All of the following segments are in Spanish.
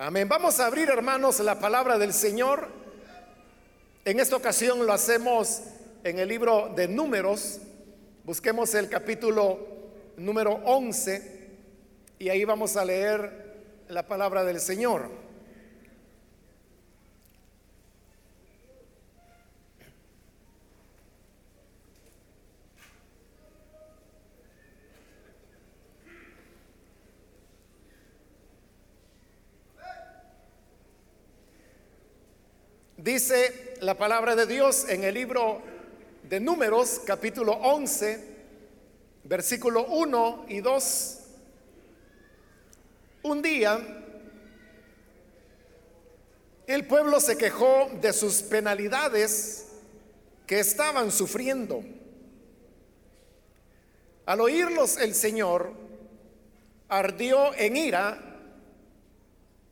Amén. Vamos a abrir, hermanos, la palabra del Señor. En esta ocasión lo hacemos en el libro de números. Busquemos el capítulo número 11 y ahí vamos a leer la palabra del Señor. Dice la palabra de Dios en el libro de Números, capítulo 11, versículo 1 y 2. Un día, el pueblo se quejó de sus penalidades que estaban sufriendo. Al oírlos el Señor ardió en ira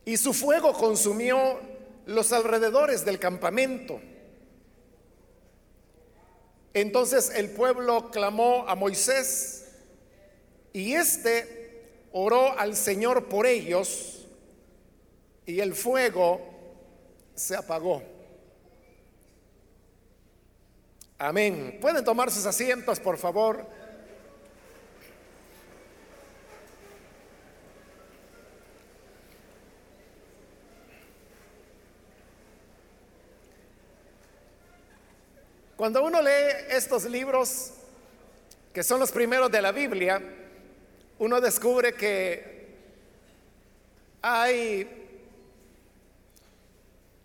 y su fuego consumió los alrededores del campamento. Entonces el pueblo clamó a Moisés y éste oró al Señor por ellos y el fuego se apagó. Amén. ¿Pueden tomar sus asientos, por favor? Cuando uno lee estos libros, que son los primeros de la Biblia, uno descubre que hay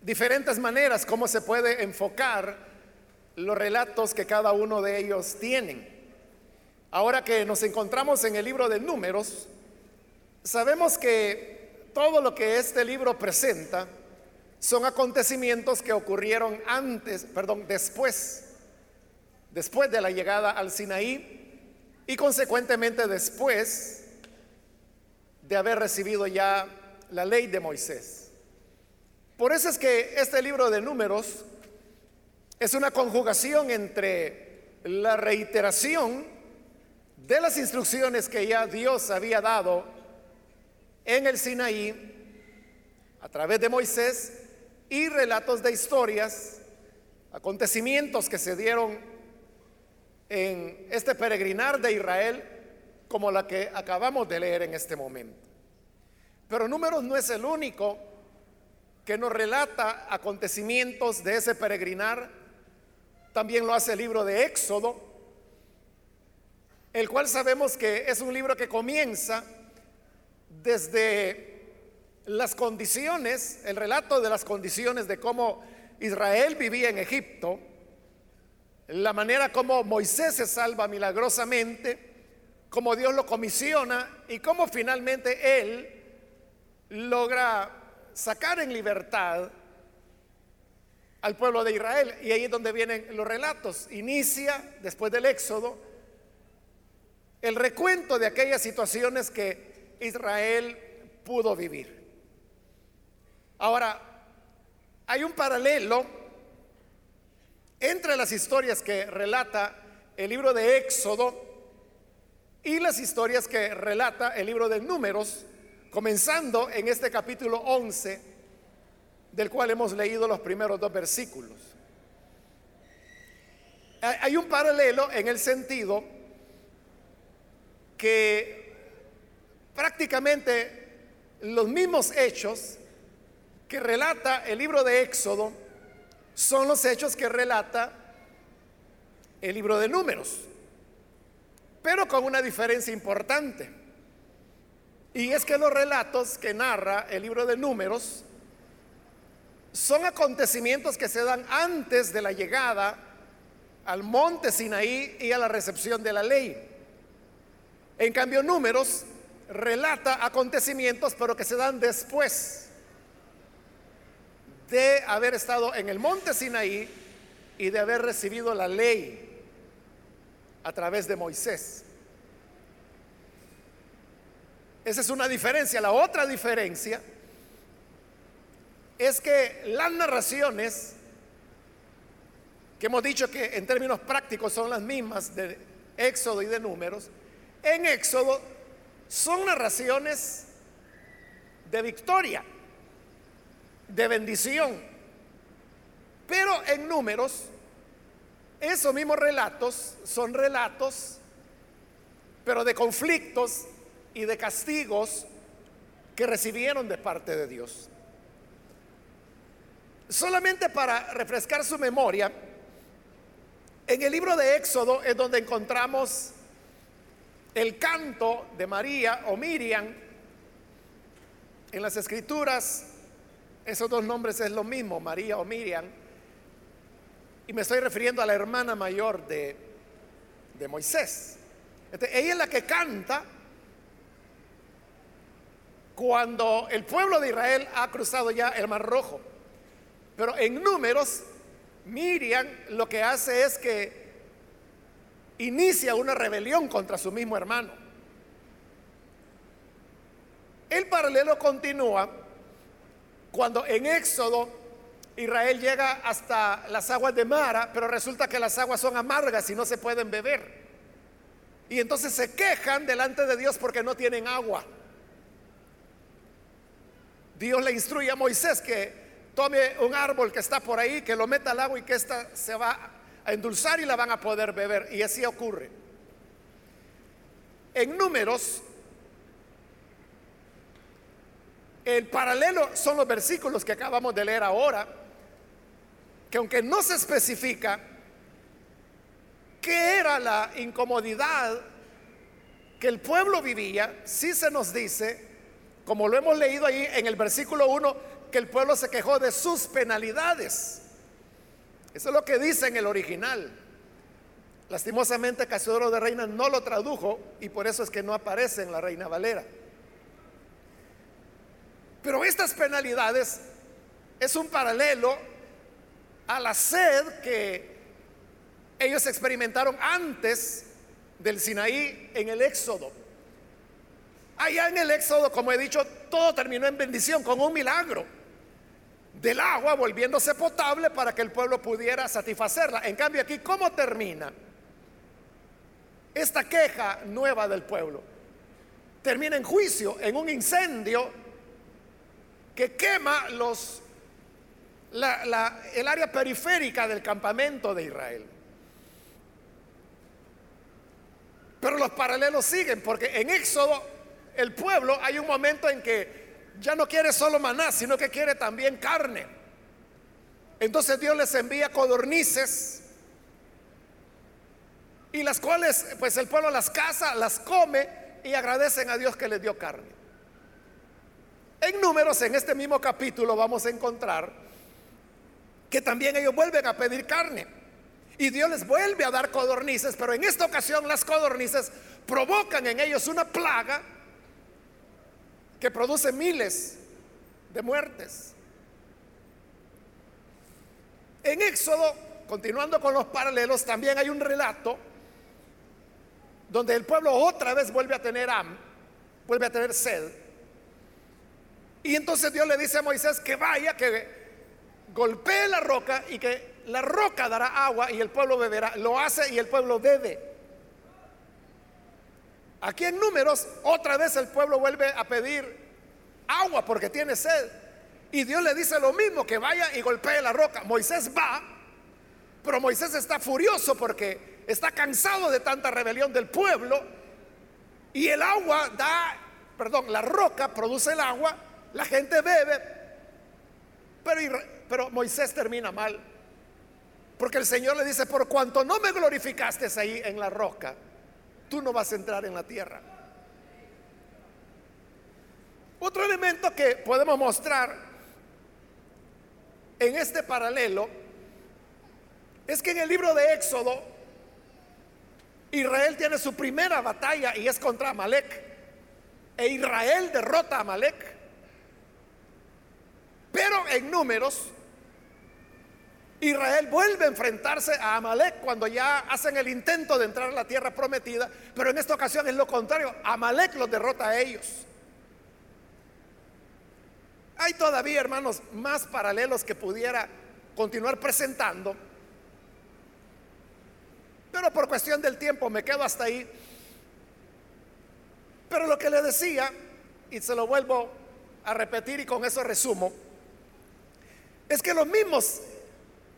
diferentes maneras como se puede enfocar los relatos que cada uno de ellos tienen. Ahora que nos encontramos en el libro de números, sabemos que todo lo que este libro presenta son acontecimientos que ocurrieron antes, perdón, después, después de la llegada al Sinaí y consecuentemente después de haber recibido ya la ley de Moisés. Por eso es que este libro de números es una conjugación entre la reiteración de las instrucciones que ya Dios había dado en el Sinaí a través de Moisés y relatos de historias, acontecimientos que se dieron en este peregrinar de Israel, como la que acabamos de leer en este momento. Pero Números no es el único que nos relata acontecimientos de ese peregrinar. También lo hace el libro de Éxodo, el cual sabemos que es un libro que comienza desde las condiciones, el relato de las condiciones de cómo Israel vivía en Egipto, la manera como Moisés se salva milagrosamente, cómo Dios lo comisiona y cómo finalmente él logra sacar en libertad al pueblo de Israel. Y ahí es donde vienen los relatos. Inicia, después del Éxodo, el recuento de aquellas situaciones que Israel pudo vivir. Ahora, hay un paralelo entre las historias que relata el libro de Éxodo y las historias que relata el libro de Números, comenzando en este capítulo 11, del cual hemos leído los primeros dos versículos. Hay un paralelo en el sentido que prácticamente los mismos hechos que relata el libro de Éxodo son los hechos que relata el libro de números, pero con una diferencia importante. Y es que los relatos que narra el libro de números son acontecimientos que se dan antes de la llegada al monte Sinaí y a la recepción de la ley. En cambio, números relata acontecimientos, pero que se dan después de haber estado en el monte Sinaí y de haber recibido la ley a través de Moisés. Esa es una diferencia. La otra diferencia es que las narraciones, que hemos dicho que en términos prácticos son las mismas de Éxodo y de Números, en Éxodo son narraciones de victoria de bendición. Pero en números, esos mismos relatos son relatos, pero de conflictos y de castigos que recibieron de parte de Dios. Solamente para refrescar su memoria, en el libro de Éxodo es donde encontramos el canto de María o Miriam. En las escrituras, esos dos nombres es lo mismo, María o Miriam. Y me estoy refiriendo a la hermana mayor de, de Moisés. ella es la que canta cuando el pueblo de Israel ha cruzado ya el Mar Rojo. Pero en números, Miriam lo que hace es que inicia una rebelión contra su mismo hermano. El paralelo continúa cuando en Éxodo Israel llega hasta las aguas de Mara, pero resulta que las aguas son amargas y no se pueden beber. Y entonces se quejan delante de Dios porque no tienen agua. Dios le instruye a Moisés que tome un árbol que está por ahí, que lo meta al agua y que ésta se va a endulzar y la van a poder beber. Y así ocurre. En números, el paralelo son los versículos que acabamos de leer ahora, que aunque no se especifica qué era la incomodidad que el pueblo vivía, sí se nos dice como lo hemos leído ahí en el versículo 1, que el pueblo se quejó de sus penalidades. Eso es lo que dice en el original. Lastimosamente Casiodoro de Reina no lo tradujo y por eso es que no aparece en la Reina Valera. Pero estas penalidades es un paralelo a la sed que ellos experimentaron antes del Sinaí en el Éxodo. Allá en el Éxodo, como he dicho, todo terminó en bendición, con un milagro del agua volviéndose potable para que el pueblo pudiera satisfacerla. En cambio aquí, ¿cómo termina esta queja nueva del pueblo? Termina en juicio, en un incendio que quema los, el área periférica del campamento de Israel. Pero los paralelos siguen, porque en Éxodo el pueblo hay un momento en que ya no quiere solo maná, sino que quiere también carne. Entonces Dios les envía codornices y las cuales pues el pueblo las caza, las come y agradecen a Dios que les dio carne. En números, en este mismo capítulo vamos a encontrar que también ellos vuelven a pedir carne. Y Dios les vuelve a dar codornices, pero en esta ocasión las codornices provocan en ellos una plaga que produce miles de muertes. En Éxodo, continuando con los paralelos, también hay un relato donde el pueblo otra vez vuelve a tener ham, vuelve a tener sed. Y entonces Dios le dice a Moisés que vaya, que golpee la roca y que la roca dará agua y el pueblo beberá. Lo hace y el pueblo bebe. Aquí en números, otra vez el pueblo vuelve a pedir agua porque tiene sed. Y Dios le dice lo mismo, que vaya y golpee la roca. Moisés va, pero Moisés está furioso porque está cansado de tanta rebelión del pueblo. Y el agua da, perdón, la roca produce el agua, la gente bebe, pero, Moisés termina mal. Porque el Señor le dice, por cuanto no me glorificaste ahí en la roca, tú no vas a entrar en la tierra. Otro elemento que podemos mostrar en este paralelo es que en el libro de Éxodo, Israel tiene su primera batalla y es contra Amalek. E Israel derrota a Amalek. Pero en números, Israel vuelve a enfrentarse a Amalek cuando ya hacen el intento de entrar a la tierra prometida, pero en esta ocasión es lo contrario, Amalek los derrota a ellos. Hay todavía, hermanos, más paralelos que pudiera continuar presentando, pero por cuestión del tiempo me quedo hasta ahí. Pero lo que le decía, y se lo vuelvo a repetir y con eso resumo, es que los mismos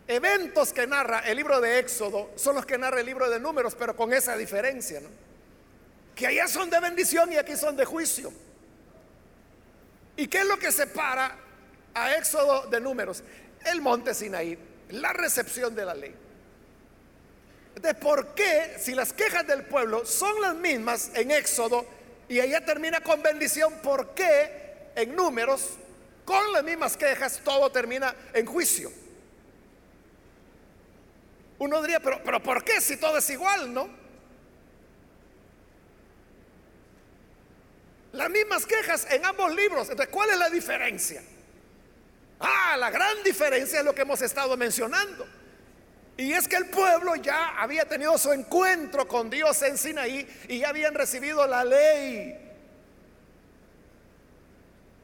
eventos que narra el libro de Éxodo son los que narra el libro de números, pero con esa diferencia, ¿no? Que allá son de bendición y aquí son de juicio. ¿Y qué es lo que separa a Éxodo de números? El monte Sinaí, la recepción de la ley. De por qué, si las quejas del pueblo son las mismas en Éxodo y allá termina con bendición, ¿por qué en números, con las mismas quejas, todo termina en juicio? Uno diría, pero, pero ¿por qué si todo es igual, no? Las mismas quejas en ambos libros. Entonces, ¿cuál es la diferencia? Ah, la gran diferencia es lo que hemos estado mencionando. Y es que el pueblo ya había tenido su encuentro con Dios en Sinaí y ya habían recibido la ley.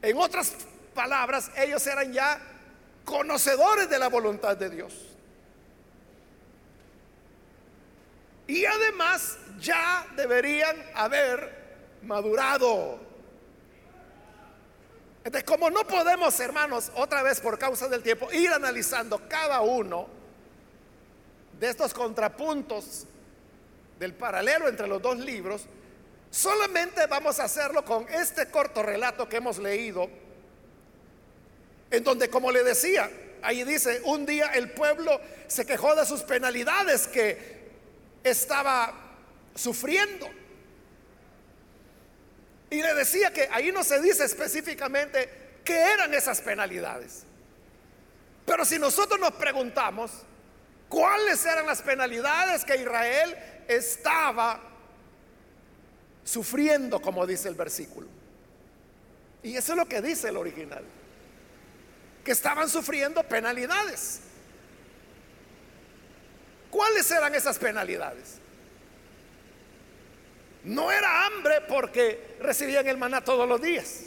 En otras palabras, ellos eran ya conocedores de la voluntad de Dios. Y además ya deberían haber madurado. Entonces, como no podemos, hermanos, otra vez por causa del tiempo, ir analizando cada uno de estos contrapuntos del paralelo entre los dos libros, solamente vamos a hacerlo con este corto relato que hemos leído, en donde, como le decía, ahí dice, un día el pueblo se quejó de sus penalidades que estaba sufriendo. Y le decía que ahí no se dice específicamente qué eran esas penalidades. Pero si nosotros nos preguntamos, cuáles eran las penalidades que Israel estaba sufriendo, como dice el versículo. Y eso es lo que dice el original, que estaban sufriendo penalidades. ¿Cuáles eran esas penalidades? No era hambre porque recibían el maná todos los días.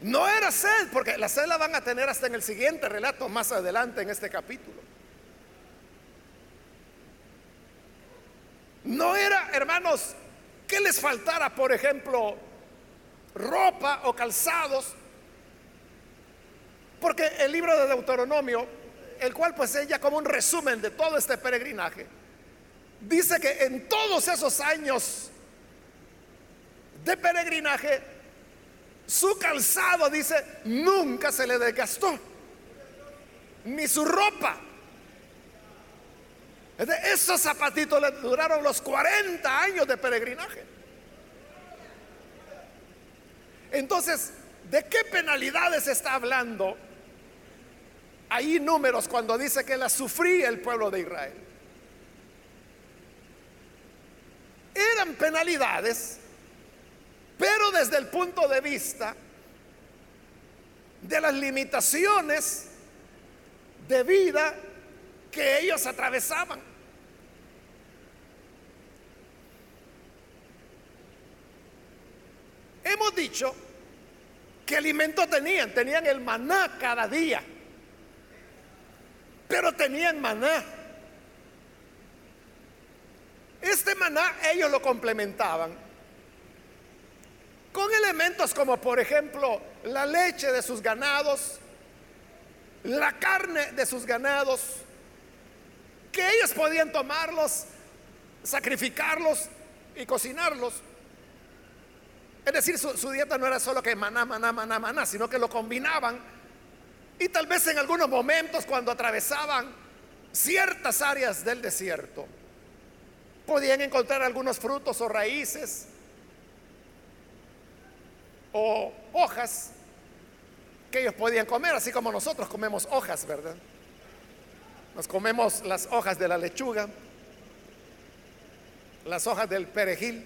No era sed, porque la sed la van a tener hasta en el siguiente relato más adelante en este capítulo. No era, hermanos, que les faltara, por ejemplo, ropa o calzados, porque el libro de Deuteronomio, el cual pues ella como un resumen de todo este peregrinaje, dice que en todos esos años de peregrinaje, su calzado, dice, nunca se le desgastó, ni su ropa. Esos zapatitos le duraron los 40 años de peregrinaje. Entonces, ¿de qué penalidades está hablando? Ahí números cuando dice que la sufría el pueblo de Israel. Eran penalidades, pero desde el punto de vista de las limitaciones de vida que ellos atravesaban. Hemos dicho que alimento tenían, tenían el maná cada día, pero tenían maná. Este maná ellos lo complementaban con elementos como por ejemplo la leche de sus ganados, la carne de sus ganados, que ellos podían tomarlos, sacrificarlos y cocinarlos. Es decir, su, dieta no era solo que maná, maná, maná, maná, sino que lo combinaban. Y tal vez en algunos momentos cuando atravesaban ciertas áreas del desierto, podían encontrar algunos frutos o raíces o hojas que ellos podían comer, así como nosotros comemos hojas, ¿verdad? Nos comemos las hojas de la lechuga, las hojas del perejil,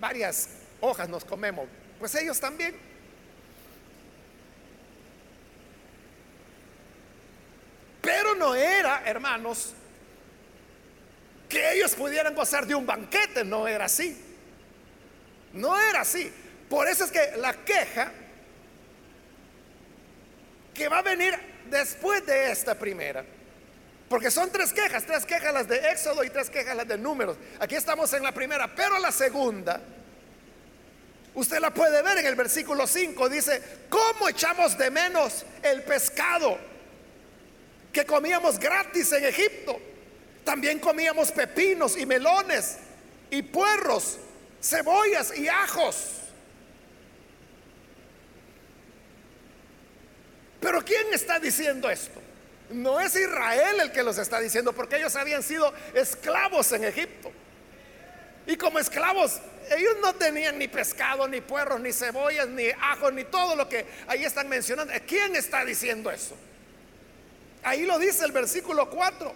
varias hojas nos comemos. Pues ellos también. Pero no era, hermanos, que ellos pudieran gozar de un banquete, no era así. No era así. Por eso es que la queja que va a venir después de esta primera. Porque son tres quejas, tres quejas las de Éxodo y tres quejas las de números. Aquí estamos en la primera, pero la segunda Usted la puede ver en el versículo 5, dice, ¿cómo echamos de menos el pescado que comíamos gratis en Egipto? También comíamos pepinos y melones y puerros, cebollas y ajos. Pero ¿quién está diciendo esto? No es Israel el que los está diciendo, porque ellos habían sido esclavos en Egipto. Y como esclavos, ellos no tenían ni pescado, ni puerros, ni cebollas, ni ajos, ni todo lo que ahí están mencionando. ¿Quién está diciendo eso? Ahí lo dice el versículo 4.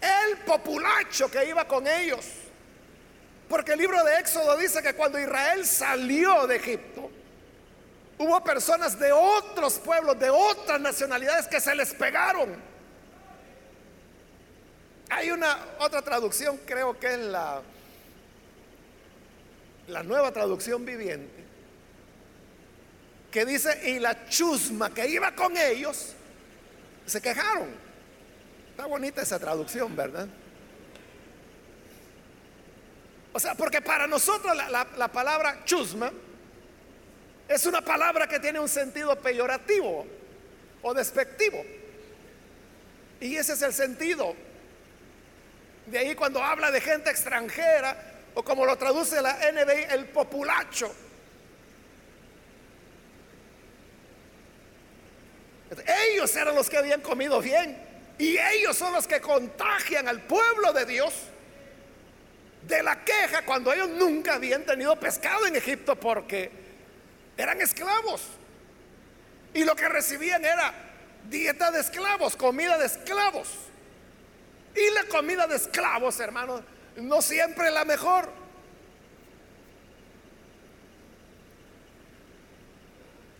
El populacho que iba con ellos. Porque el libro de Éxodo dice que cuando Israel salió de Egipto, hubo personas de otros pueblos, de otras nacionalidades que se les pegaron. Hay una otra traducción, creo que es la, la nueva traducción viviente, que dice, y la chusma que iba con ellos, se quejaron. Está bonita esa traducción, ¿verdad? O sea, porque para nosotros la, palabra chusma es una palabra que tiene un sentido peyorativo o despectivo. Y ese es el sentido. De ahí cuando habla de gente extranjera, o como lo traduce la NBI, el populacho. Ellos eran los que habían comido bien. Y ellos son los que contagian al pueblo de Dios de la queja cuando ellos nunca habían tenido pescado en Egipto porque eran esclavos. Y lo que recibían era dieta de esclavos, comida de esclavos. Y la comida de esclavos, hermanos, no siempre la mejor.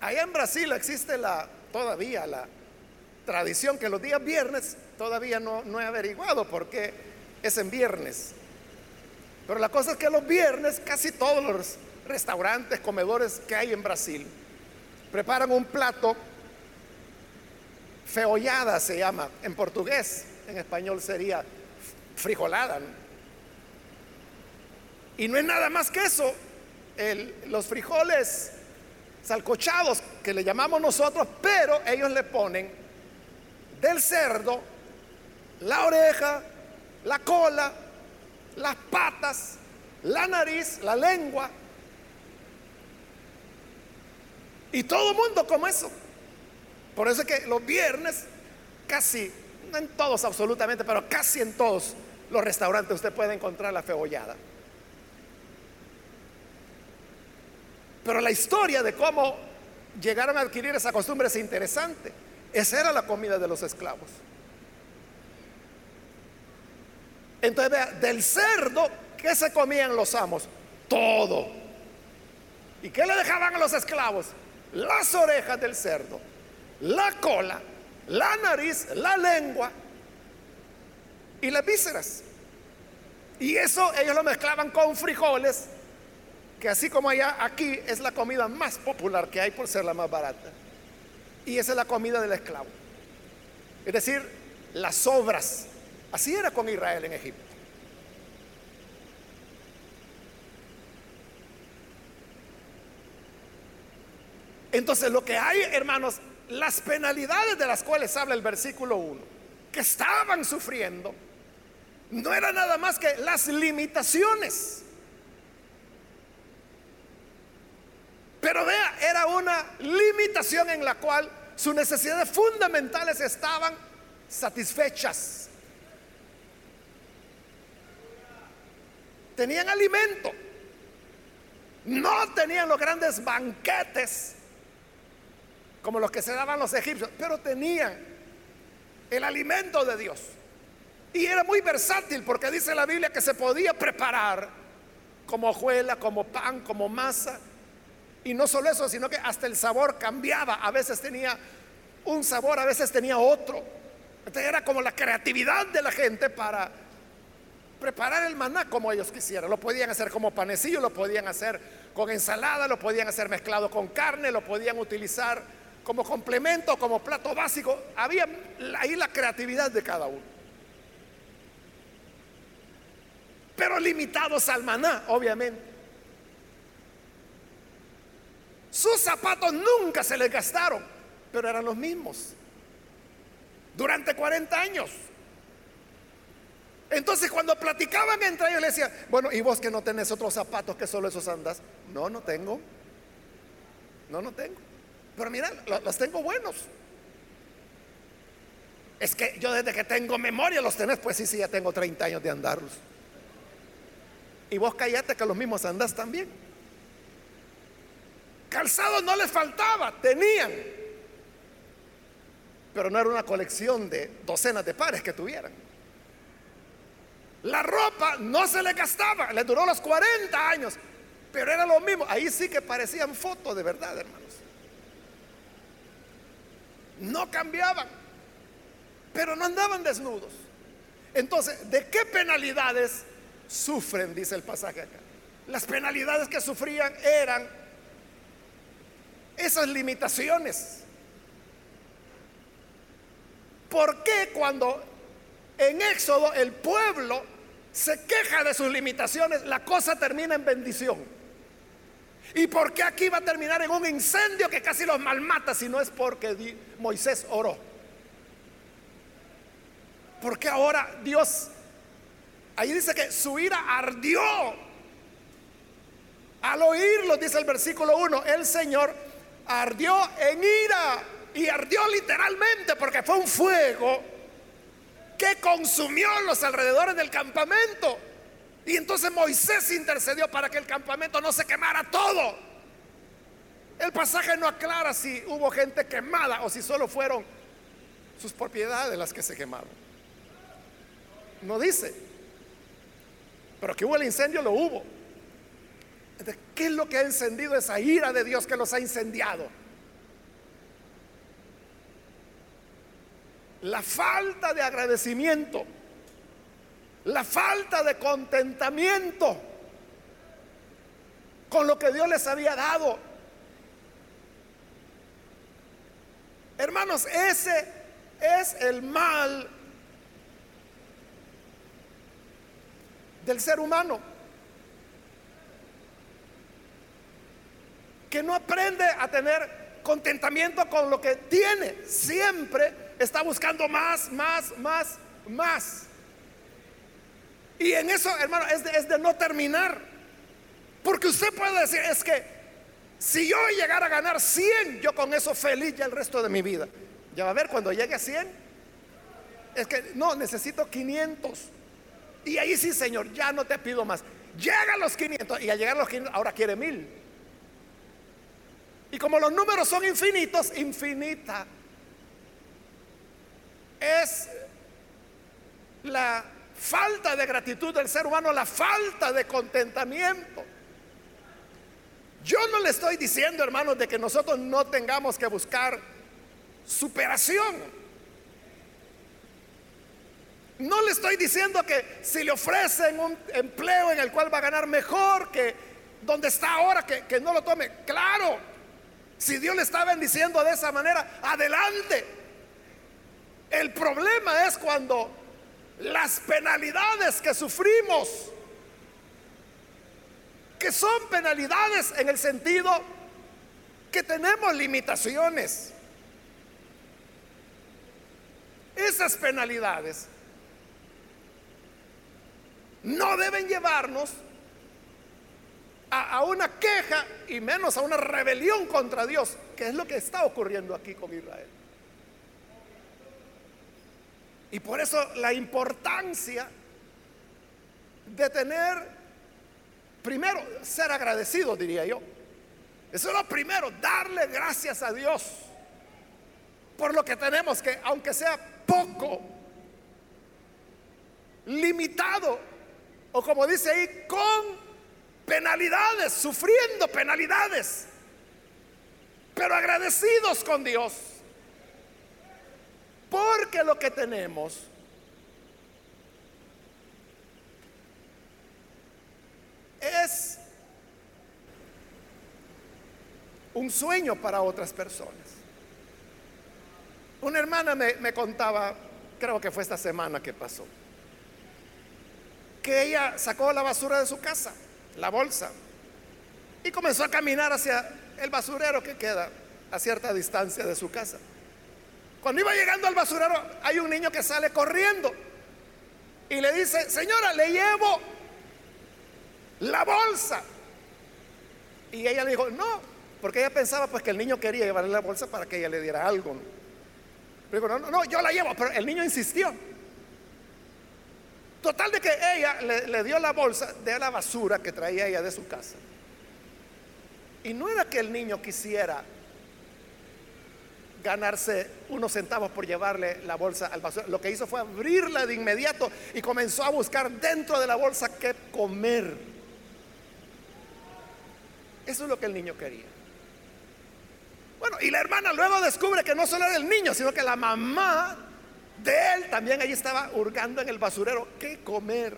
Allá en Brasil existe la todavía la tradición que los días viernes todavía no, no he averiguado por qué es en viernes. Pero la cosa es que los viernes casi todos los restaurantes, comedores que hay en Brasil preparan un plato feollada se llama en portugués, en español sería frijolada. Y no es nada más que eso, los frijoles salcochados que le llamamos nosotros, pero ellos le ponen del cerdo la oreja, la cola, las patas, la nariz, la lengua. Y todo el mundo como eso. Por eso es que los viernes, casi, no en todos absolutamente, pero casi en todos los restaurantes usted puede encontrar la febollada. Pero la historia de cómo llegaron a adquirir esa costumbre es interesante. Esa era la comida de los esclavos. Entonces, vea, del cerdo, ¿qué se comían los amos? Todo. ¿Y qué le dejaban a los esclavos? Las orejas del cerdo, la cola, la nariz, la lengua y las vísceras. Y eso ellos lo mezclaban con frijoles, que así como allá, aquí es la comida más popular que hay por ser la más barata. Y esa es la comida del esclavo. Es decir, las sobras Así era con Israel en Egipto. Entonces lo que hay, hermanos, las penalidades de las cuales habla el versículo 1, que estaban sufriendo, no era nada más que las limitaciones. Pero vea, era limitación en la cual sus necesidades fundamentales estaban satisfechas. tenían alimento. No tenían los grandes banquetes como los que se daban los egipcios, pero tenían el alimento de Dios. Y era muy versátil porque dice la Biblia que se podía preparar como hojuela, como pan, como masa. Y no solo eso, sino que hasta el sabor cambiaba. A veces tenía un sabor, a veces tenía otro. Entonces era como la creatividad de la gente para preparar el maná como ellos quisieran. Lo podían hacer como panecillo, lo podían hacer con ensalada, lo podían hacer mezclado con carne, lo podían utilizar como complemento, como plato básico. Había ahí la creatividad de cada uno. Pero limitados al maná, obviamente. Sus zapatos nunca se les gastaron, pero eran los mismos. Durante 40 años. Entonces cuando platicaban entre ellos le decían, bueno, ¿y vos que no tenés otros zapatos que solo esos andas? No, no tengo. No, no tengo. Pero mira, los tengo buenos. Es que yo desde que tengo memoria los tenés, pues sí, sí, ya tengo 30 años de andarlos. Y vos callate que los mismos andás también. Calzado no les faltaba, tenían. Pero no era una colección de docenas de pares que tuvieran. La ropa no se le gastaba, le duró los 40 años, pero era lo mismo. Ahí sí que parecían fotos de verdad, hermanos. No cambiaban pero no andaban desnudos. Entonces, ¿de qué penalidades sufren? Dice el pasaje acá. Las penalidades que sufrían eran esas limitaciones. ¿Por qué cuando en Éxodo el pueblo se queja de sus limitaciones, la cosa termina en bendición? ¿Y por qué aquí va a terminar en un incendio que casi los malmata si no es porque Moisés oró? Porque ahora Dios, ahí dice que su ira ardió. Al oírlo, dice el versículo 1, el Señor ardió en ira. Y ardió literalmente porque fue un fuego que consumió los alrededores del campamento. Y entonces Moisés intercedió para que el campamento no se quemara todo. El pasaje no aclara si hubo gente quemada o si solo fueron sus propiedades las que se quemaron. No dice. Pero que hubo el incendio, lo hubo. ¿Qué es lo que ha encendido esa ira de Dios que los ha incendiado? La falta de agradecimiento, la falta de contentamiento con lo que Dios les había dado. Hermanos, ese es el mal del ser humano. Que no aprende a tener contentamiento con lo que tiene. Siempre está buscando más, más, más, más. Y en eso, hermano, es de, no terminar. Porque usted puede decir, es que si yo llegara a ganar 100, yo con eso feliz ya el resto de mi vida. Ya va a ver, cuando llegue a 100, es que no, necesito 500. Y ahí sí, Señor, ya no te pido más. Llega a los 500 y al llegar a los 500 ahora quiere mil. Y como los números son infinitos, infinita es la falta de gratitud del ser humano, la falta de contentamiento. Yo no le estoy diciendo, hermanos, de que nosotros no tengamos que buscar superación. No le estoy diciendo que si le ofrecen un empleo en el cual va a ganar mejor que donde está ahora, que, no lo tome. Claro, si Dios le está bendiciendo de esa manera, adelante. El problema es cuando las penalidades que sufrimos, que son penalidades en el sentido que tenemos limitaciones, esas penalidades no deben llevarnos a, una queja y menos a una rebelión contra Dios, que es lo que está ocurriendo aquí con Israel. Y por eso la importancia de tener, primero, ser agradecido, diría yo. Eso es lo primero, darle gracias a Dios por lo que tenemos, que aunque sea poco, limitado, o como dice ahí, con penalidades, sufriendo penalidades, pero agradecidos con Dios. Porque lo que tenemos es un sueño para otras personas. Una hermana me, me, contaba, creo que fue esta semana que pasó, que ella sacó la basura de su casa, la bolsa, y comenzó a caminar hacia el basurero que queda a cierta distancia de su casa. Cuando iba llegando al basurero, hay un niño que sale corriendo y le dice, señora, le llevo la bolsa. Y ella le dijo, no, porque ella pensaba pues que el niño quería llevarle la bolsa para que ella le diera algo. Pero dijo, no, no, no, yo la llevo, pero el niño insistió. Total de que ella le, dio la bolsa de la basura que traía ella de su casa. Y no era que el niño quisiera ganarse unos centavos por llevarle la bolsa al basura. Lo que hizo fue abrirla de inmediato y comenzó a buscar dentro de la bolsa qué comer. Eso es lo que el niño quería. Bueno, y la hermana luego descubre que no solo era el niño, sino que la mamá de él también allí estaba hurgando en el basurero qué comer.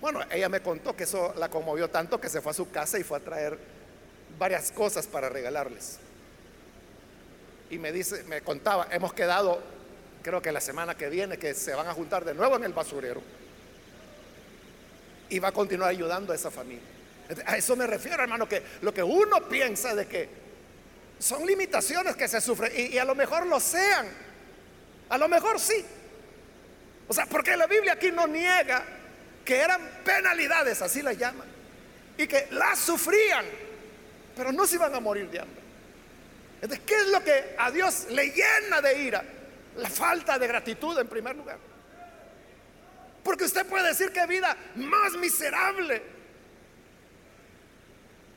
Bueno, ella me contó que eso la conmovió tanto que se fue a su casa y fue a traer varias cosas para regalarles. Y me dice, me contaba, hemos quedado, creo que la semana que viene, que se van a juntar de nuevo en el basurero. Y va a continuar ayudando a esa familia. A eso me refiero, hermano, que lo que uno piensa de que son limitaciones que se sufren, y, a lo mejor lo sean, a lo mejor sí. O sea, porque la Biblia aquí no niega que eran penalidades, así las llaman, y que las sufrían, pero no se iban a morir de hambre. Entonces, ¿qué es lo que a Dios le llena de ira? La falta de gratitud en primer lugar. Porque usted puede decir que vida más miserable.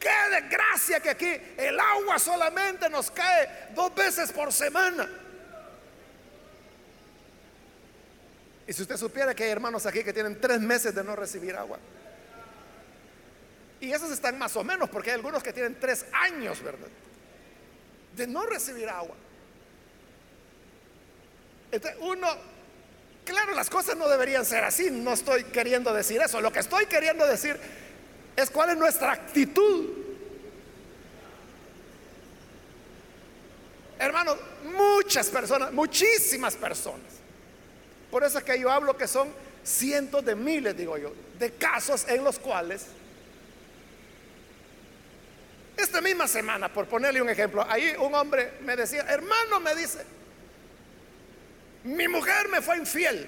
Qué desgracia que aquí el agua solamente nos cae dos veces por semana. Y si usted supiera que hay hermanos aquí que tienen tres meses de no recibir agua. Y esos están más o menos, porque hay algunos que tienen tres años, ¿verdad? De no recibir agua. Uno, claro, las cosas no deberían ser así, no estoy queriendo decir eso. Lo que estoy queriendo decir es cuál es nuestra actitud. Hermanos, muchas personas, muchísimas personas por eso es que yo hablo que son cientos de miles, digo yo, de casos en los cuales esta misma semana, por ponerle un ejemplo, ahí un hombre me decía, hermano, me dice, mi mujer me fue infiel.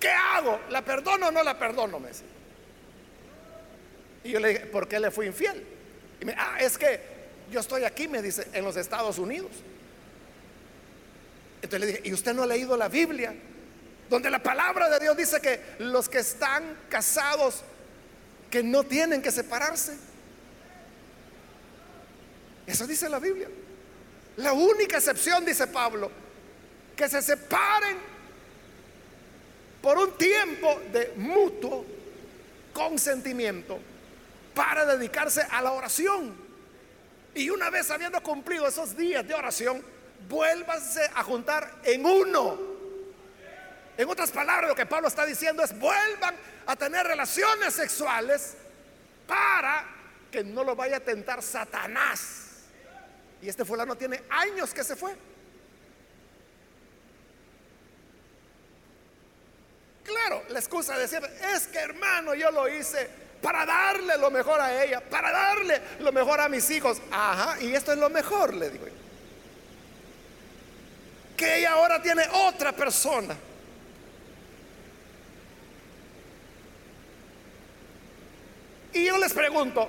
¿Qué hago? ¿La perdono o no la perdono? Me decía. Y yo le dije, ¿por qué le fui infiel? Y me, ah, es que yo estoy aquí, me dice, en los Estados Unidos. Entonces le dije, ¿y usted no ha leído la Biblia? Donde la palabra de Dios dice que los que están casados, que no tienen que separarse. Eso dice la Biblia. La única excepción, dice Pablo, que se separen por un tiempo de mutuo consentimiento para dedicarse a la oración. Y una vez habiendo cumplido esos días de oración, vuélvanse a juntar en uno. En otras palabras, lo que Pablo está diciendo es vuelvan a tener relaciones sexuales para que no lo vaya a tentar Satanás. Y este fulano tiene años que se fue. Claro, la excusa de siempre es que hermano, yo lo hice para darle lo mejor a ella, para darle lo mejor a mis hijos. Ajá, y esto es lo mejor, le digo que ella ahora tiene otra persona. Y yo les pregunto,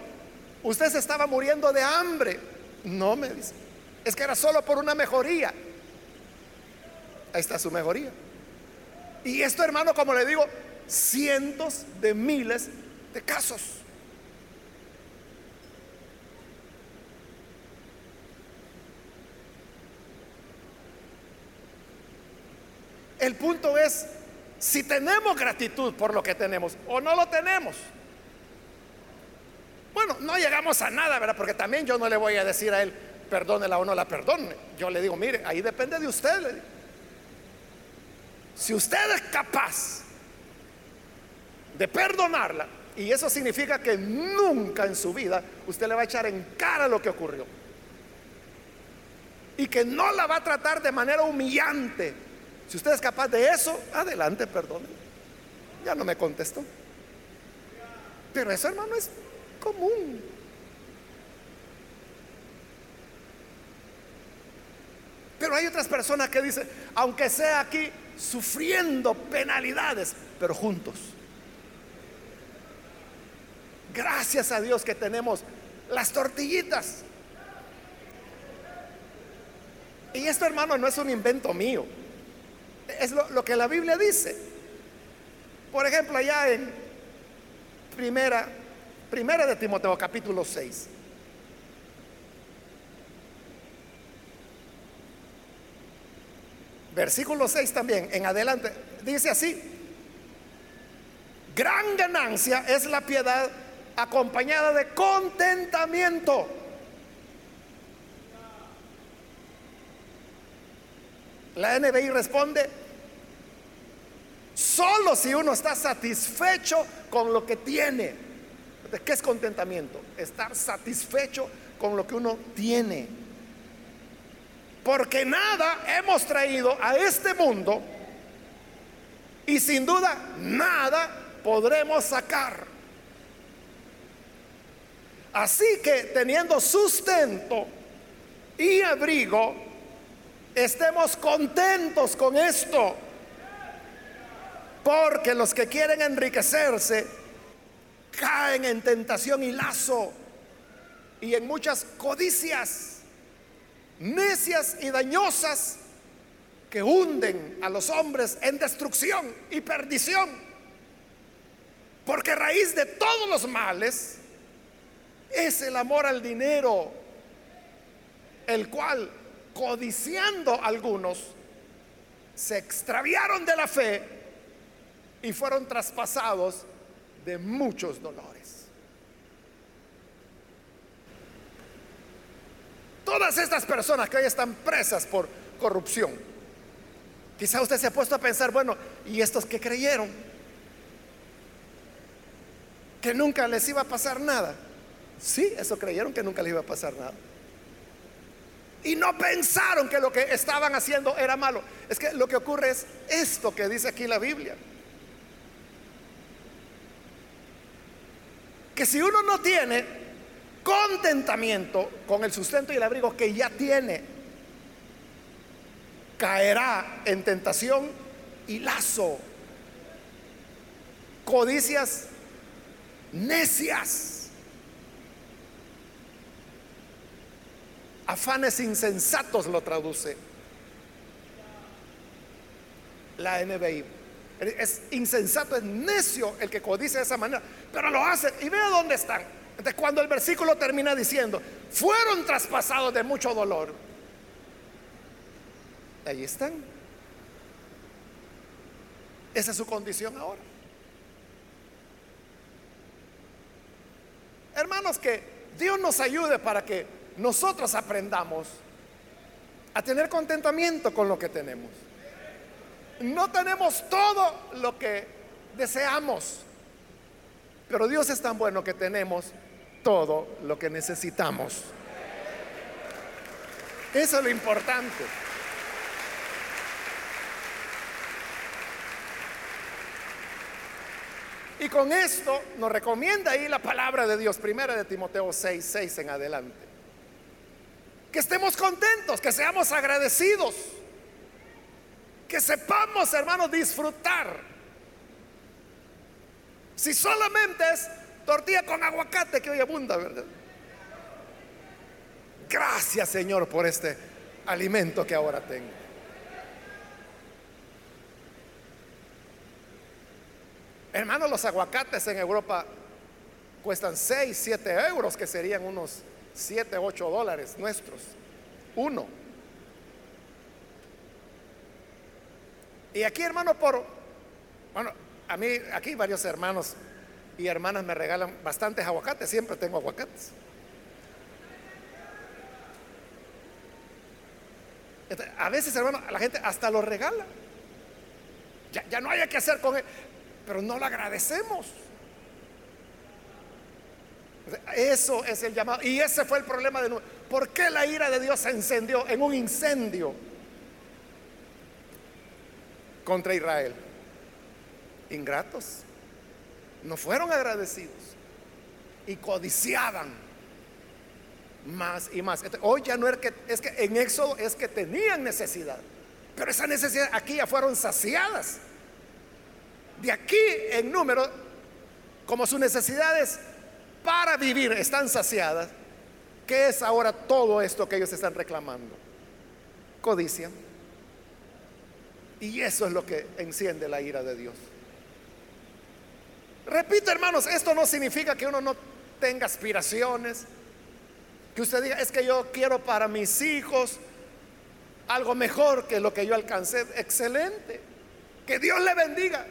¿usted se estaba muriendo de hambre? No, me dice. Es que era solo por una mejoría. Ahí está su mejoría. Y esto, hermano, como le digo, cientos de miles de casos. El punto es si tenemos gratitud por lo que tenemos o no lo tenemos. Bueno, no llegamos a nada, ¿verdad? Porque también yo no le voy a decir a él, perdónela o no la perdone. Yo le digo, mire, ahí depende de usted. Si usted es capaz de perdonarla, y eso significa que nunca en su vida usted le va a echar en cara lo que ocurrió. Y que no la va a tratar de manera humillante, si usted es capaz de eso, adelante, perdone. Ya no me contestó. Pero eso, hermano, es común. Pero hay otras personas que dicen, aunque sea aquí sufriendo penalidades, pero juntos. Gracias a Dios que tenemos las tortillitas. Y esto, hermano, no es un invento mío. Es lo, que la Biblia dice. Por ejemplo, allá en primera, primera de Timoteo capítulo 6. Versículo 6 también, en adelante, dice así, gran ganancia es la piedad acompañada de contentamiento. La NBI responde, solo si uno está satisfecho con lo que tiene. ¿De qué es contentamiento? Estar satisfecho con lo que uno tiene. Porque nada hemos traído a este mundo y sin duda nada podremos sacar. Así que teniendo sustento y abrigo, estemos contentos con esto. Porque los que quieren enriquecerse caen en tentación y lazo y en muchas codicias necias y dañosas que hunden a los hombres en destrucción y perdición. Porque raíz de todos los males es el amor al dinero, el cual, codiciando algunos, se extraviaron de la fe y fueron traspasados de muchos dolores. Todas estas personas que hoy están presas por corrupción, quizá usted se ha puesto a pensar, bueno, ¿y estos que creyeron? Que nunca les iba a pasar nada. Sí, eso creyeron que nunca les iba a pasar nada. Y no pensaron que lo que estaban haciendo era malo. Es que lo que ocurre es esto que dice aquí la Biblia. Que si uno no tiene contentamiento con el sustento y el abrigo que ya tiene, caerá en tentación y lazo, codicias necias, afanes insensatos lo traduce la NBI. Es insensato, es necio el que codicia de esa manera, pero lo hace y vea dónde están entonces, cuando el versículo termina diciendo, fueron traspasados de mucho dolor, ahí están. Esa es su condición ahora. Hermanos, que Dios nos ayude para que nosotros aprendamos a tener contentamiento con lo que tenemos. No tenemos todo lo que deseamos, pero Dios es tan bueno que tenemos todo lo que necesitamos. Eso es lo importante. Y con esto nos recomienda ahí la palabra de Dios, primera de Timoteo 6, 6 en adelante. Que estemos contentos, que seamos agradecidos, que sepamos, hermanos, disfrutar. Si solamente es Tortilla con aguacate que hoy abunda, ¿verdad? Gracias Señor por este alimento que ahora tengo. Hermanos, los aguacates en Europa cuestan 6, 7 euros, que serían unos 7, 8 dólares nuestros. Uno. Y aquí, hermano, por, bueno, a mí, aquí varios hermanos y hermanas me regalan bastantes aguacates, siempre tengo aguacates. A veces, hermano, la gente hasta lo regala. Ya, no hay que hacer con él, pero no lo agradecemos. Eso es el llamado. Y ese fue el problema de nuevo. ¿Por qué la ira de Dios se encendió en un incendio contra Israel? Ingratos no fueron agradecidos. y codiciaban más y más. Hoy ya no es que, es que en Éxodo es que tenían necesidad, pero esa necesidad aquí ya fueron saciadas. De aquí en número, como sus necesidades para vivir están saciadas, ¿qué es ahora todo esto que ellos están reclamando? Codicia. Y eso es lo que enciende la ira de Dios. Repito, hermanos, esto no significa que uno no tenga aspiraciones, que usted diga, es que yo quiero para mis hijos algo mejor que lo que yo alcancé. Excelente. Que Dios le bendiga.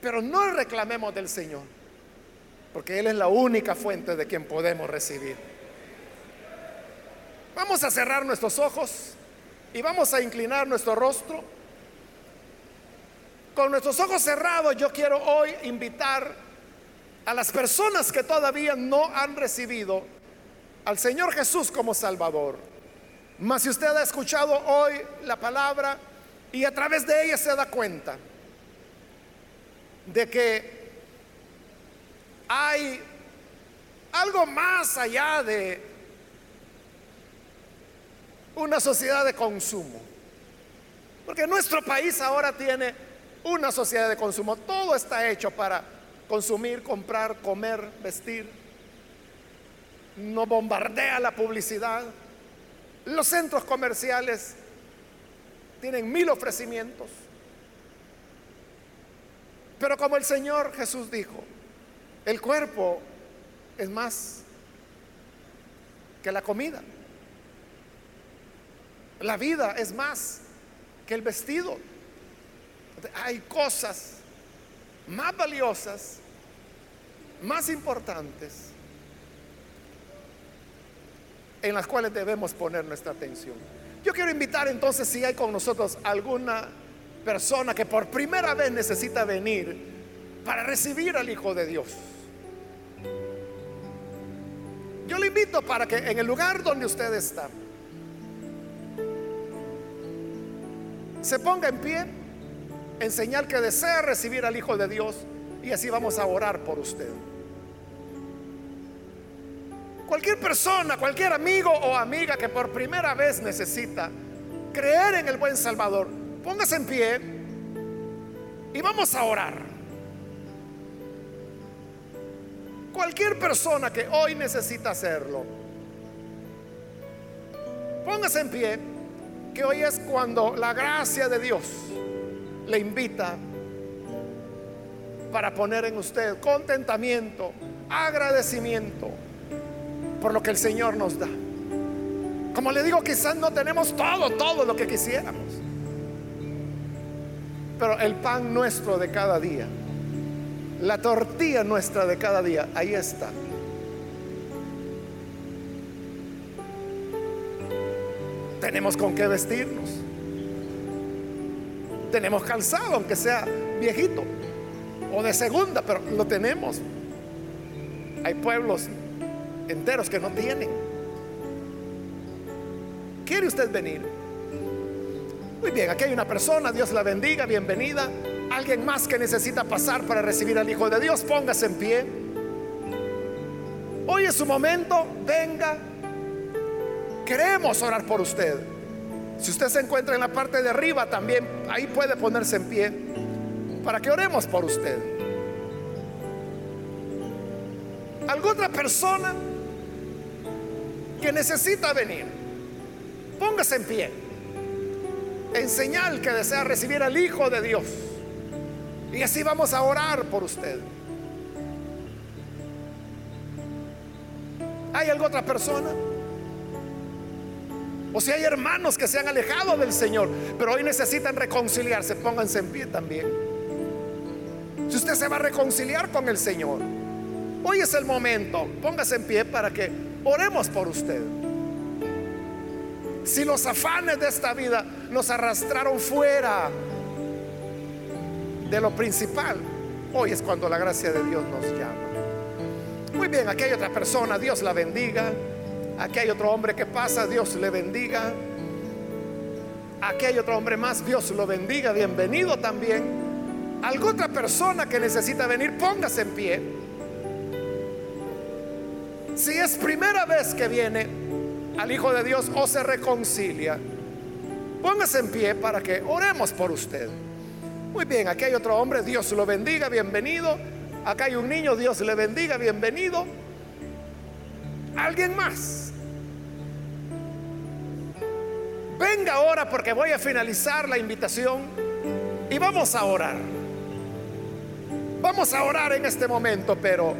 Pero no reclamemos del Señor, porque Él es la única fuente de quien podemos recibir. Vamos a cerrar nuestros ojos y vamos a inclinar nuestro rostro. Con nuestros ojos cerrados yo quiero hoy invitar a las personas que todavía no han recibido al Señor Jesús como Salvador. Mas si usted ha escuchado hoy la palabra y a través de ella se da cuenta de que hay algo más allá de una sociedad de consumo. Porque nuestro país ahora tiene una sociedad de consumo. Todo está hecho para consumir, comprar, comer, vestir. No bombardea la publicidad. Los centros comerciales tienen mil ofrecimientos. Pero como el Señor Jesús dijo, el cuerpo es más que la comida. La vida es más que el vestido. Hay cosas más valiosas, más importantes, en las cuales debemos poner nuestra atención. Yo quiero invitar entonces si hay con nosotros alguna persona que por primera vez necesita venir para recibir al Hijo de Dios. Yo le invito para que en el lugar donde usted está, se ponga en pie en señal que desea recibir al Hijo de Dios y así vamos a orar por usted. Cualquier persona, cualquier amigo o amiga que por primera vez necesita creer en el buen Salvador, póngase en pie y vamos a orar. Cualquier persona que hoy necesita hacerlo, póngase en pie, que hoy es cuando la gracia de Dios le invita para poner en usted contentamiento, agradecimiento por lo que el Señor nos da. Como le digo, quizás no tenemos todo, todo lo que quisiéramos. Pero el pan nuestro de cada día, la tortilla nuestra de cada día, ahí está. Tenemos con qué vestirnos. Tenemos calzado, aunque sea viejito o de segunda, pero lo tenemos. Hay pueblos enteros que no tienen. ¿Quiere usted venir? Muy bien, aquí hay una persona, Dios la bendiga, bienvenida. Alguien más que necesita pasar para recibir al Hijo de Dios, póngase en pie. Hoy es su momento, venga. Queremos orar por usted. Si usted se encuentra en la parte de arriba también, ahí puede ponerse en pie para que oremos por usted. ¿Alguna otra persona que necesita venir? Póngase en pie. En señal que desea recibir al Hijo de Dios. Y así vamos a orar por usted. ¿Hay alguna otra persona? O si hay hermanos que se han alejado del Señor, pero hoy necesitan reconciliarse, pónganse en pie también. Si usted se va a reconciliar con el Señor, hoy es el momento, póngase en pie para que oremos por usted. Si los afanes de esta vida nos arrastraron fuera de lo principal, hoy es cuando la gracia de Dios nos llama. Muy bien, aquí hay otra persona, Dios la bendiga. Aquí hay otro hombre que pasa, Dios le bendiga. Aquí hay otro hombre más, Dios lo bendiga, bienvenido también. ¿Alguna otra persona que necesita venir? Póngase en pie. Si es primera vez que viene al Hijo de Dios o se reconcilia, póngase en pie para que oremos por usted. Muy bien, aquí hay otro hombre, Dios lo bendiga, bienvenido. Acá hay un niño, Dios le bendiga, bienvenido. ¿Alguien más? Venga ahora porque voy a finalizar la invitación y vamos a orar. Vamos a orar en este momento, pero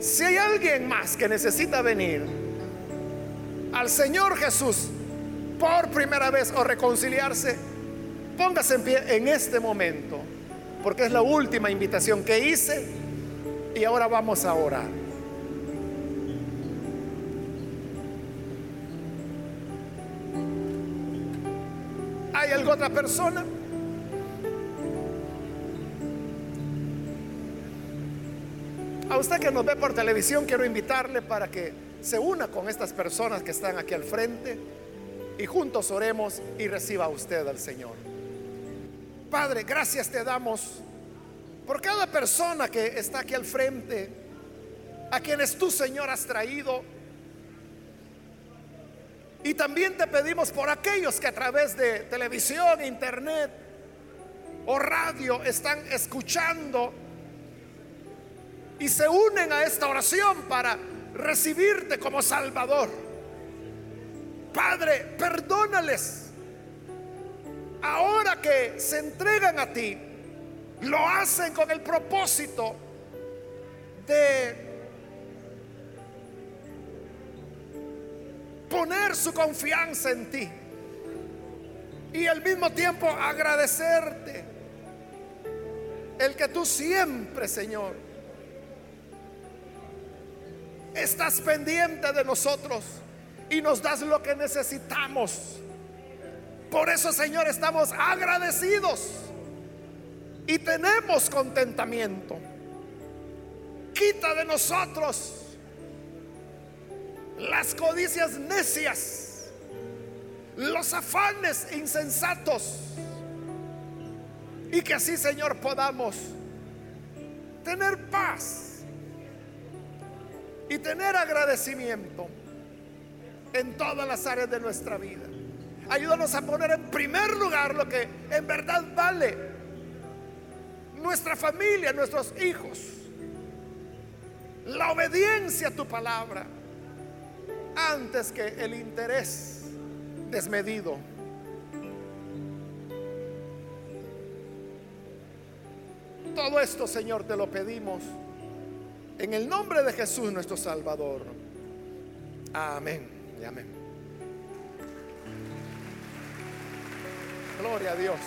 si hay alguien más que necesita venir al Señor Jesús por primera vez o reconciliarse, póngase en pie en este momento, porque es la última invitación que hice y ahora vamos a orar. ¿Hay alguna otra persona? A usted que nos ve por televisión, quiero invitarle para que se una con estas personas que están aquí al frente y juntos oremos y reciba usted al Señor. Padre, gracias te damos por cada persona que está aquí al frente, a quienes tú, Señor, has traído y también te pedimos por aquellos que a través de televisión, internet o radio están escuchando y se unen a esta oración para recibirte como Salvador. Padre, perdónales. Ahora que se entregan a ti, lo hacen con el propósito de poner su confianza en ti y al mismo tiempo agradecerte el que tú siempre, Señor, estás pendiente de nosotros y nos das lo que necesitamos. Por eso, Señor, estamos agradecidos y tenemos contentamiento. Quita de nosotros las codicias necias, los afanes insensatos. Y que así, Señor, podamos tener paz y tener agradecimiento en todas las áreas de nuestra vida. Ayúdanos a poner en primer lugar lo que en verdad vale. Nuestra familia, nuestros hijos. La obediencia a tu palabra antes que el interés desmedido. Todo esto, Señor, te lo pedimos en el nombre de Jesús nuestro Salvador. Amén y amén. Gloria a Dios.